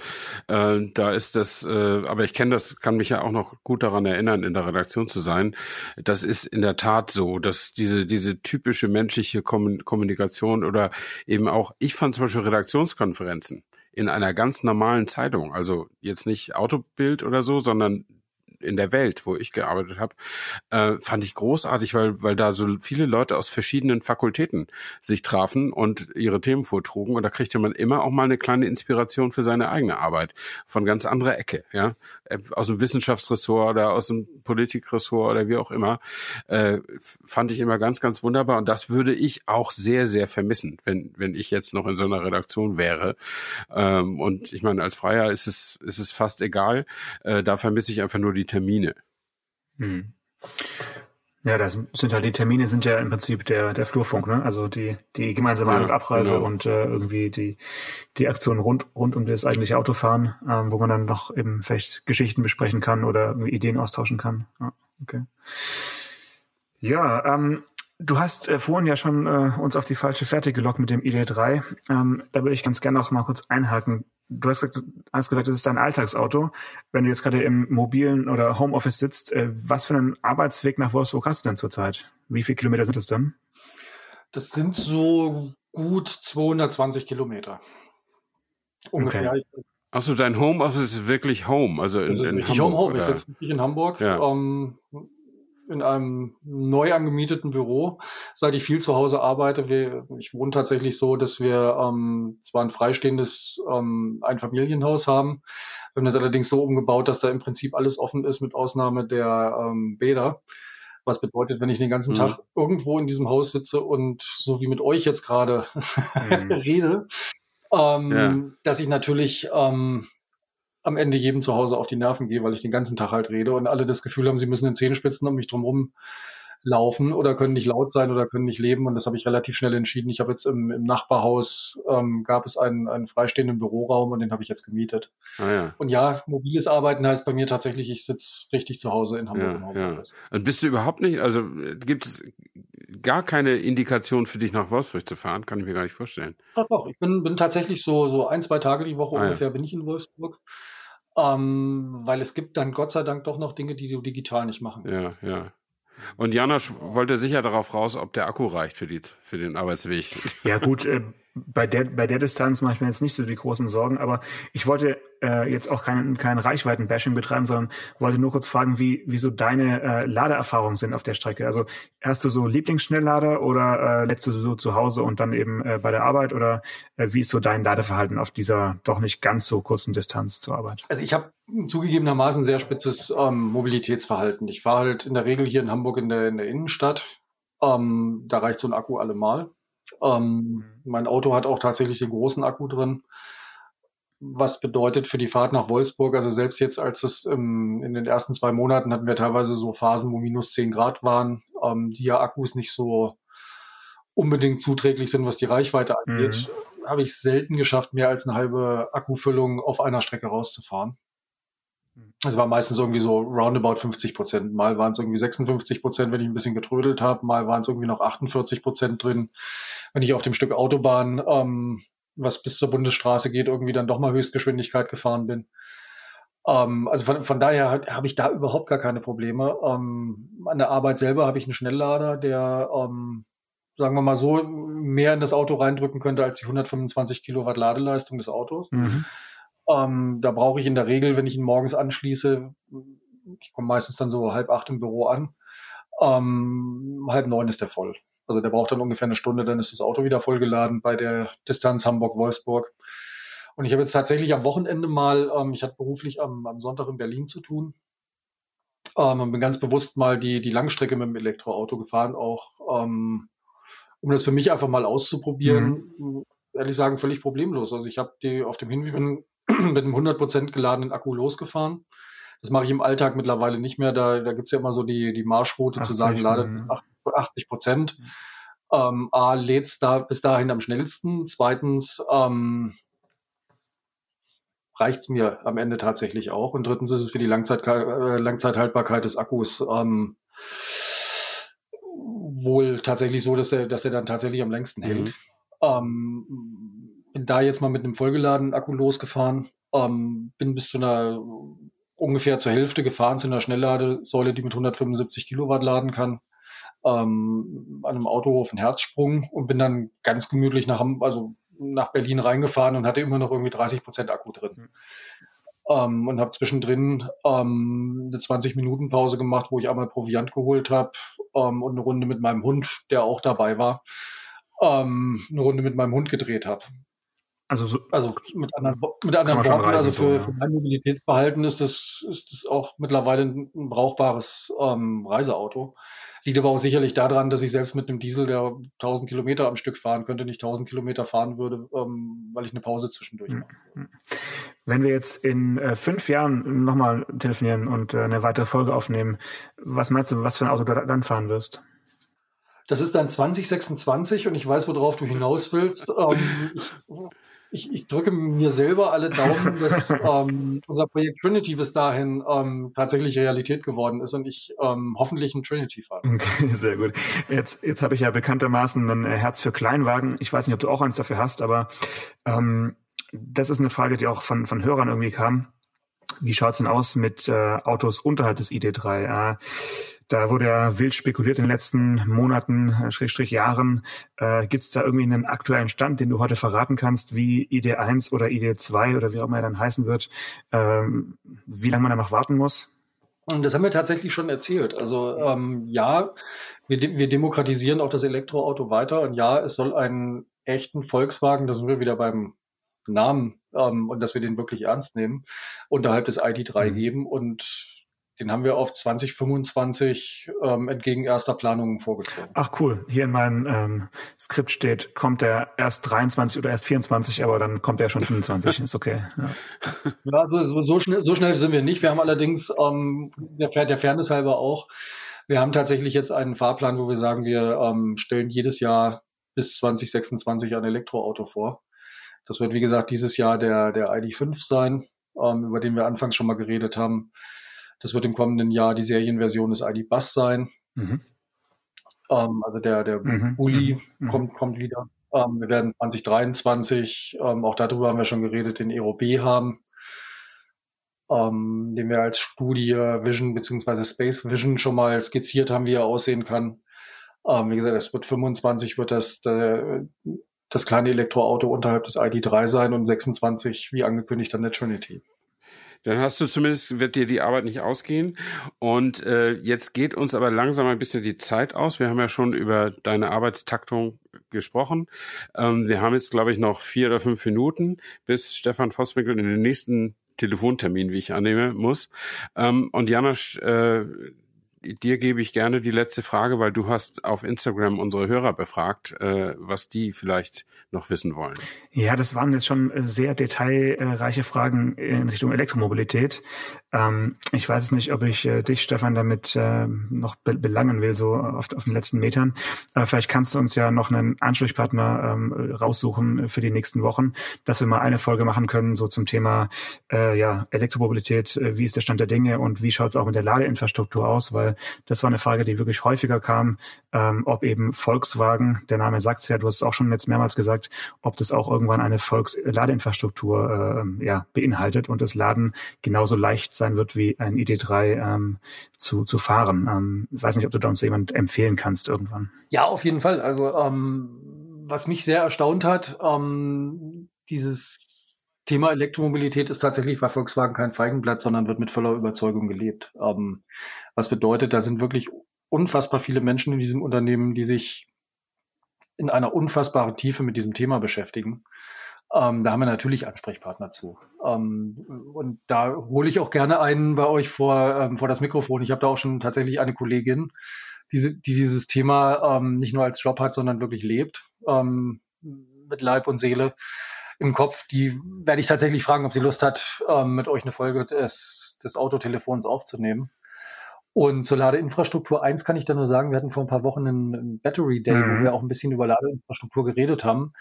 C: Äh, da ist das, äh, aber ich kenne das, kann mich ja auch noch gut daran erinnern, in der Redaktion zu sein. Das ist in der Tat so, dass diese, diese typische menschliche Kommunikation oder eben auch, ich fand zum Beispiel Redaktionskonferenzen in einer ganz normalen Zeitung, also jetzt nicht Autobild oder so, sondern in der Welt, wo ich gearbeitet habe, äh, fand ich großartig, weil, weil da so viele Leute aus verschiedenen Fakultäten sich trafen und ihre Themen vortrugen. Und da kriegte man immer auch mal eine kleine Inspiration für seine eigene Arbeit von ganz anderer Ecke, ja. Äh, aus dem Wissenschaftsressort oder aus dem Politikressort oder wie auch immer. Äh, fand ich immer ganz, ganz wunderbar. Und das würde ich auch sehr, sehr vermissen, wenn, wenn ich jetzt noch in so einer Redaktion wäre. Ähm, und ich meine, als Freier ist es, ist es fast egal. Äh, da vermisse ich einfach nur die Termine. Hm.
D: Ja, das sind halt die Termine sind ja im Prinzip der der Flurfunk, ne? Also die die gemeinsame An- und Abreise genau. und äh, irgendwie die die Aktion rund rund um das eigentliche Autofahren, ähm, wo man dann noch eben vielleicht Geschichten besprechen kann oder Ideen austauschen kann. Ja, okay. Ja, ähm, Du hast äh, vorhin ja schon äh, uns auf die falsche Fährte gelockt mit dem ID3. Ähm, da würde ich ganz gerne auch mal kurz einhaken du hast, hast gesagt, das ist dein Alltagsauto. Wenn du jetzt gerade im mobilen oder Homeoffice sitzt, äh, was für einen Arbeitsweg nach Wolfsburg hast du denn zurzeit? Wie viele Kilometer sind es denn?
B: Das sind so gut 220 Kilometer.
C: Ungefähr. Okay. Achso, dein Homeoffice ist wirklich Home, also in, also in Hamburg.
B: Home, Home. Ich sitze wirklich in Hamburg. Ja. Ähm, in einem neu angemieteten Büro, seit ich viel zu Hause arbeite. Wir, ich wohne tatsächlich so, dass wir ähm, zwar ein freistehendes ähm, Einfamilienhaus haben, wir haben das allerdings so umgebaut, dass da im Prinzip alles offen ist, mit Ausnahme der ähm, Bäder. Was bedeutet, wenn ich den ganzen mhm. Tag irgendwo in diesem Haus sitze und so wie mit euch jetzt gerade mhm. *laughs* rede, ähm, ja. dass ich natürlich ähm, am Ende jedem zu Hause auf die Nerven gehe, weil ich den ganzen Tag halt rede und alle das Gefühl haben, sie müssen den Zehenspitzen um mich drumherum laufen oder können nicht laut sein oder können nicht leben. Und das habe ich relativ schnell entschieden. Ich habe jetzt im, im Nachbarhaus ähm, gab es einen, einen freistehenden Büroraum und den habe ich jetzt gemietet. Ah, ja. Und ja, mobiles Arbeiten heißt bei mir tatsächlich, ich sitze richtig zu Hause in Hamburg.
C: Ja, ja. Und bist du überhaupt nicht, also gibt es gar keine Indikation für dich nach Wolfsburg zu fahren? Kann ich mir gar nicht vorstellen.
B: Doch, doch. Ich bin, bin tatsächlich so, so ein, zwei Tage die Woche ah, ungefähr bin ich in Wolfsburg. Ähm, weil es gibt dann Gott sei Dank doch noch Dinge, die du digital nicht machen
C: kannst. Ja, ja. Und Janosch wollte sicher darauf raus, ob der Akku reicht für, die, für den Arbeitsweg.
D: Ja gut, äh, bei, der, bei der Distanz mache ich mir jetzt nicht so die großen Sorgen, aber ich wollte äh, jetzt auch kein, kein Reichweiten-Bashing betreiben, sondern wollte nur kurz fragen, wie, wie so deine äh, Ladeerfahrungen sind auf der Strecke. Also hast du so Lieblingsschnelllader oder äh, lädst du so zu Hause und dann eben äh, bei der Arbeit oder äh, wie ist so dein Ladeverhalten auf dieser doch nicht ganz so kurzen Distanz zur Arbeit?
B: Also ich habe zugegebenermaßen sehr spitzes ähm, Mobilitätsverhalten. Ich fahre halt in der Regel hier in Hamburg in der, in der Innenstadt. Ähm, da reicht so ein Akku allemal. Ähm, mein Auto hat auch tatsächlich den großen Akku drin. Was bedeutet für die Fahrt nach Wolfsburg, also selbst jetzt, als es ähm, in den ersten zwei Monaten hatten wir teilweise so Phasen, wo minus zehn Grad waren, ähm, die ja Akkus nicht so unbedingt zuträglich sind, was die Reichweite angeht, mhm. habe ich selten geschafft, mehr als eine halbe Akkufüllung auf einer Strecke rauszufahren. Es war meistens irgendwie so roundabout 50 Prozent. Mal waren es irgendwie 56 Prozent, wenn ich ein bisschen getrödelt habe. Mal waren es irgendwie noch 48 Prozent drin, wenn ich auf dem Stück Autobahn, ähm, was bis zur Bundesstraße geht, irgendwie dann doch mal Höchstgeschwindigkeit gefahren bin. Ähm, also von, von daher habe ich da überhaupt gar keine Probleme. Ähm, an der Arbeit selber habe ich einen Schnelllader, der, ähm, sagen wir mal so, mehr in das Auto reindrücken könnte als die 125 Kilowatt Ladeleistung des Autos. Mhm. Ähm, da brauche ich in der Regel, wenn ich ihn morgens anschließe, ich komme meistens dann so halb acht im Büro an, ähm, halb neun ist der voll. Also der braucht dann ungefähr eine Stunde, dann ist das Auto wieder vollgeladen bei der Distanz Hamburg-Wolfsburg. Und ich habe jetzt tatsächlich am Wochenende mal, ähm, ich hatte beruflich am, am Sonntag in Berlin zu tun, ähm, und bin ganz bewusst mal die, die Langstrecke mit dem Elektroauto gefahren, auch ähm, um das für mich einfach mal auszuprobieren. Mhm. Ehrlich sagen, völlig problemlos. Also ich habe die auf dem Hinweg *clears throat* mit einem 100% geladenen Akku losgefahren. Das mache ich im Alltag mittlerweile nicht mehr. Da, da gibt's ja immer so die, die Marschroute zu sagen, lade 80 Prozent. Ähm, A, lädt's da bis dahin am schnellsten. Zweitens, ähm, reicht's mir am Ende tatsächlich auch. Und drittens ist es für die Langzeit, äh, Langzeithaltbarkeit des Akkus ähm, wohl tatsächlich so, dass der, dass der dann tatsächlich am längsten mhm. hält. Ähm, bin da jetzt mal mit einem vollgeladenen Akku losgefahren, ähm, bin bis zu einer ungefähr zur Hälfte gefahren zu einer Schnellladesäule, die mit 175 Kilowatt laden kann, ähm, an einem Autohof einen Herzsprung und bin dann ganz gemütlich nach, also nach Berlin reingefahren und hatte immer noch irgendwie 30 Prozent Akku drin. Mhm. Ähm, und habe zwischendrin ähm, eine 20-Minuten-Pause gemacht, wo ich einmal Proviant geholt habe ähm, und eine Runde mit meinem Hund, der auch dabei war, ähm, eine Runde mit meinem Hund gedreht habe. Also, so, also mit anderen, mit anderen Worten, also für, so, ja. für mein Mobilitätsverhalten ist das, ist das auch mittlerweile ein, brauchbares ähm, Reiseauto. Liegt aber auch sicherlich daran, dass ich selbst mit einem Diesel, der 1000 Kilometer am Stück fahren könnte, nicht 1000 Kilometer fahren würde, ähm, weil ich eine Pause zwischendurch mache.
D: Hm, hm. Wenn wir jetzt in äh, fünf Jahren nochmal telefonieren und äh, eine weitere Folge aufnehmen, was meinst du, was für ein Auto du dann fahren wirst?
B: Das ist dann 2026 und ich weiß, worauf du hinaus willst. Ähm, ich, ich, drücke mir selber alle Daumen, dass *laughs* ähm, unser Projekt Trinity bis dahin ähm, tatsächlich Realität geworden ist und ich ähm, hoffentlich ein Trinity fahre.
D: Okay, *laughs* sehr gut. Jetzt, jetzt habe ich ja bekanntermaßen ein Herz für Kleinwagen. Ich weiß nicht, ob du auch eins dafür hast, aber ähm, das ist eine Frage, die auch von, von Hörern irgendwie kam. Wie schaut's denn aus mit äh, Autos unterhalb des ID3? Äh, da wurde ja wild spekuliert in den letzten Monaten, äh, Schrägstrich Jahren. Äh, Gibt es da irgendwie einen aktuellen Stand, den du heute verraten kannst, wie ID1 oder ID2 oder wie auch immer er dann heißen wird, ähm, wie lange man da noch warten muss?
B: Und das haben wir tatsächlich schon erzählt. Also ähm, ja, wir, wir demokratisieren auch das Elektroauto weiter und ja, es soll einen echten Volkswagen, da sind wir wieder beim Namen ähm, und dass wir den wirklich ernst nehmen, unterhalb des ID3 mhm. geben und den haben wir auf 2025 ähm, entgegen erster Planungen vorgezogen.
D: Ach cool. Hier in meinem ähm, Skript steht, kommt er erst 23 oder erst 24, aber dann kommt er schon 25. *laughs* Ist okay. Ja,
B: ja so, so, schnell, so schnell sind wir nicht. Wir haben allerdings ähm, der, der Fairness halber auch, wir haben tatsächlich jetzt einen Fahrplan, wo wir sagen, wir ähm, stellen jedes Jahr bis 2026 ein Elektroauto vor. Das wird, wie gesagt, dieses Jahr der, der ID5 sein, ähm, über den wir anfangs schon mal geredet haben. Das wird im kommenden Jahr die Serienversion des ID Bus sein. Mhm. Ähm, also der, der mhm. Uli mhm. mhm. kommt, kommt wieder. Ähm, wir werden 2023, ähm, auch darüber haben wir schon geredet, den Aero B haben, ähm, den wir als Studie Vision beziehungsweise Space Vision schon mal skizziert haben, wie er aussehen kann. Ähm, wie gesagt, es wird 25 wird das der, das kleine Elektroauto unterhalb des ID3 sein und 26, wie angekündigt, dann der Trinity.
C: Dann hast du zumindest, wird dir die Arbeit nicht ausgehen. Und äh, jetzt geht uns aber langsam ein bisschen die Zeit aus. Wir haben ja schon über deine Arbeitstaktung gesprochen. Ähm, wir haben jetzt, glaube ich, noch vier oder fünf Minuten, bis Stefan Vosswinkel in den nächsten Telefontermin, wie ich annehme, muss. Ähm, und Janosch, äh, dir gebe ich gerne die letzte Frage, weil du hast auf Instagram unsere Hörer befragt, äh, was die vielleicht noch wissen wollen.
D: Ja, das waren jetzt schon sehr detailreiche Fragen in Richtung Elektromobilität. Ähm, ich weiß es nicht, ob ich äh, dich, Stefan, damit äh, noch be belangen will, so auf, auf den letzten Metern. Äh, vielleicht kannst du uns ja noch einen Ansprechpartner ähm, raussuchen für die nächsten Wochen, dass wir mal eine Folge machen können, so zum Thema äh, ja, Elektromobilität, äh, wie ist der Stand der Dinge und wie schaut es auch mit der Ladeinfrastruktur aus, weil das war eine Frage, die wirklich häufiger kam, ähm, ob eben Volkswagen, der Name sagt es ja, du hast es auch schon jetzt mehrmals gesagt, ob das auch irgendwann eine Volksladeinfrastruktur äh, ja, beinhaltet und das Laden genauso leicht sein wird, wie ein ID3 ähm, zu, zu fahren. Ähm, ich weiß nicht, ob du da uns jemand empfehlen kannst irgendwann.
B: Ja, auf jeden Fall. Also ähm, was mich sehr erstaunt hat, ähm, dieses Thema Elektromobilität ist tatsächlich bei Volkswagen kein Feigenblatt, sondern wird mit voller Überzeugung gelebt. Ähm, was bedeutet, da sind wirklich unfassbar viele Menschen in diesem Unternehmen, die sich in einer unfassbaren Tiefe mit diesem Thema beschäftigen. Ähm, da haben wir natürlich Ansprechpartner zu. Ähm, und da hole ich auch gerne einen bei euch vor, ähm, vor das Mikrofon. Ich habe da auch schon tatsächlich eine Kollegin, die, die dieses Thema ähm, nicht nur als Job hat, sondern wirklich lebt, ähm, mit Leib und Seele im Kopf. Die werde ich tatsächlich fragen, ob sie Lust hat, ähm, mit euch eine Folge des, des Autotelefons aufzunehmen. Und zur Ladeinfrastruktur eins kann ich da nur sagen, wir hatten vor ein paar Wochen einen Battery Day, mhm. wo wir auch ein bisschen über Ladeinfrastruktur geredet haben.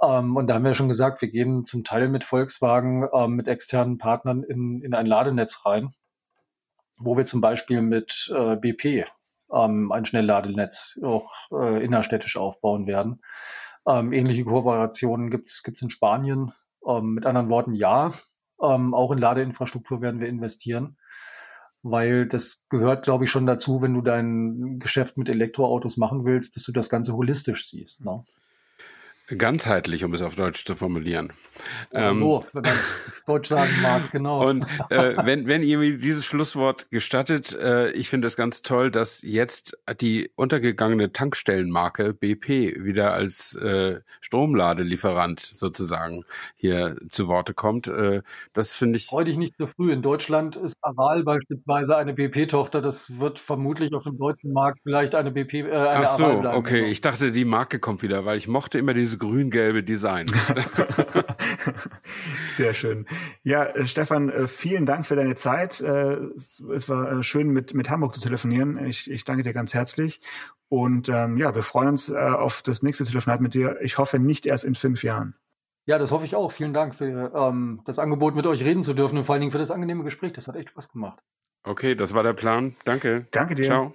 B: Ähm, und da haben wir schon gesagt, wir gehen zum Teil mit Volkswagen, ähm, mit externen Partnern in, in ein Ladenetz rein, wo wir zum Beispiel mit äh, BP ähm, ein Schnellladenetz auch äh, innerstädtisch aufbauen werden. Ähm, ähnliche Kooperationen gibt es in Spanien. Ähm, mit anderen Worten, ja, ähm, auch in Ladeinfrastruktur werden wir investieren, weil das gehört, glaube ich, schon dazu, wenn du dein Geschäft mit Elektroautos machen willst, dass du das Ganze holistisch siehst. Ne?
C: Ganzheitlich, um es auf Deutsch zu formulieren.
B: Ähm, oh, wenn man Deutsch sagen mag, genau. *laughs*
C: Und äh, wenn, wenn ihr mir dieses Schlusswort gestattet, äh, ich finde es ganz toll, dass jetzt die untergegangene Tankstellenmarke BP wieder als äh, Stromladelieferant sozusagen hier zu Worte kommt. Äh, das finde ich.
B: Freu dich nicht so früh. In Deutschland ist Aval beispielsweise eine BP-Tochter. Das wird vermutlich auf dem deutschen Markt vielleicht eine BP. Äh, eine
C: Ach so, okay. Ich dachte, die Marke kommt wieder, weil ich mochte immer diese grün-gelbe Design. *laughs*
D: Sehr schön. Ja, äh, Stefan, äh, vielen Dank für deine Zeit. Äh, es war schön, mit, mit Hamburg zu telefonieren. Ich, ich danke dir ganz herzlich. Und ähm, ja, wir freuen uns auf das nächste Telefonat mit dir. Ich hoffe nicht erst in fünf Jahren.
B: Ja, das hoffe ich auch. Vielen Dank für ähm, das Angebot, mit euch reden zu dürfen und vor allen Dingen für das angenehme Gespräch. Das hat echt Spaß gemacht.
C: Okay, das war der Plan. Danke.
D: Danke dir.
C: Ciao.